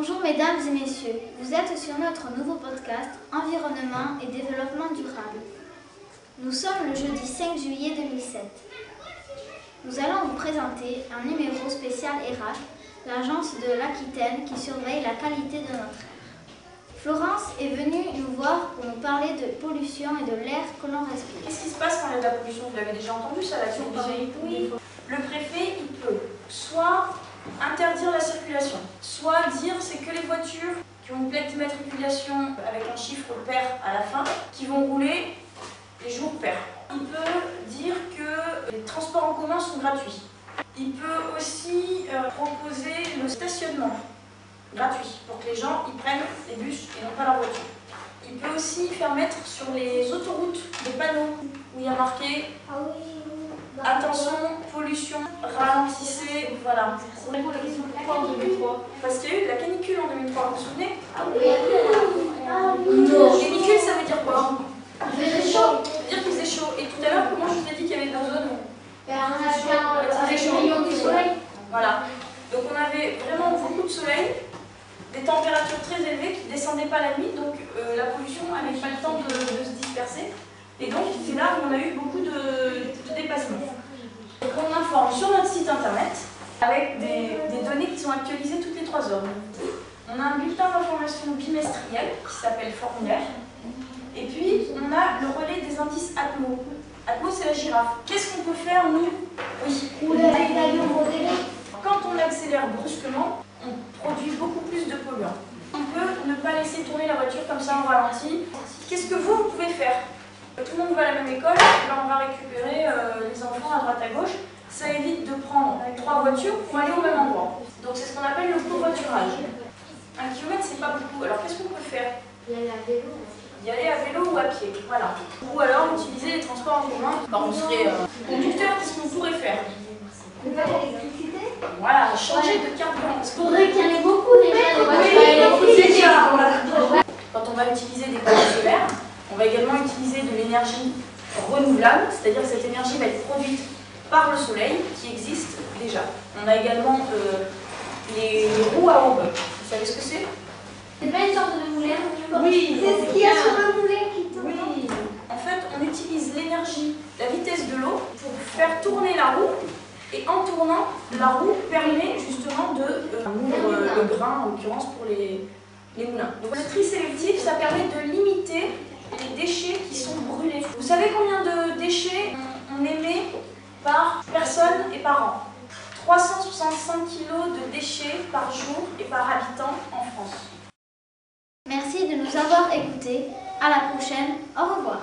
Mesdames et messieurs, vous êtes sur notre nouveau podcast Environnement et développement durable. Nous sommes le jeudi 5 juillet 2007. Nous allons vous présenter un numéro spécial ERAC, l'agence de l'Aquitaine qui surveille la qualité de notre air. Florence est venue nous voir pour nous parler de pollution et de l'air que l'on respire. Qu'est-ce qui se passe quand il y a de la pollution? Vous l'avez déjà entendu ça, la télévision Oui. Le préfet, il peut soit interdire la circulation, soit dire c'est que les voitures qui ont une plaque d'immatriculation avec un chiffre pair à la fin qui vont rouler les jours pairs. Il peut dire que les transports en commun sont gratuits. Il peut aussi euh, proposer le stationnement gratuit pour que les gens y prennent les bus et non pas leur voiture. Il peut aussi faire mettre sur les autoroutes des panneaux où il y a marqué Ah oui. Attention, pollution, voilà. Pourquoi en 2003 Parce qu'il y a eu de la canicule en 2003, vous vous souvenez Ah oui. Non. Canicule, ça veut dire quoi Il faisait chaud. Ça veut dire qu'il faisait chaud. Et tout à l'heure, comment je vous ai dit qu'il y avait deux zones Ben, on a fait un- du soleil. Voilà. Donc on avait vraiment beaucoup de soleil, des températures très élevées qui ne descendaient pas la nuit, donc euh, la pollution n'avait pas le temps de, de se disperser. Et donc c'est là où on a eu beaucoup de, de dépassements. Donc on informe sur notre site internet avec des, des données qui sont actualisées toutes les 3 heures. On a un bulletin d'information bimestriel qui s'appelle Formulaire. Et puis on a le relais des indices Atmo. Atmo c'est la girafe. Qu'est-ce qu'on peut faire nous? Oui. Quand on accélère brusquement, on produit beaucoup plus de polluants. On peut ne pas laisser tourner la voiture comme ça en ralenti. Qu'est-ce que vous, vous pouvez faire? Tout le monde va à la même école, ben on va récupérer euh, les enfants à droite à gauche. Pour aller au même endroit. Donc c'est ce qu'on appelle le covoiturage. Un kilomètre, c'est pas beaucoup. Alors qu'est-ce qu'on peut faire? Y a la vélo. y aller à vélo ou à pied, voilà. Ou alors utiliser les transports en commun. On serait euh, conducteur, qu'est-ce qu'on pourrait faire? D'électricité. Voilà, changer de carburant. Il faudrait qu'il y en ait beaucoup déjà de voitures. Quand on va utiliser des panneaux solaires, on va également utiliser de l'énergie renouvelable, c'est-à-dire que cette énergie va être produite par le soleil qui existe déjà. On a également euh, les, roues à aube. Vous savez ce que c'est? C'est pas une sorte de moulin Oui, C'est ce qu'il y a sur le moulin qui tourne. Oui. En fait, on utilise l'énergie, la vitesse de l'eau pour faire tourner la roue. Et en tournant, la roue permet justement de euh, moudre euh, le grain, en l'occurrence pour les, les moulins. Donc le tri sélectif, ça permet de limiter les déchets qui sont brûlés. Vous savez combien de déchets on, on émet par personne et par an 365 kg de déchets par jour et par habitant en France. Merci de nous avoir écoutés. À la prochaine. Au revoir.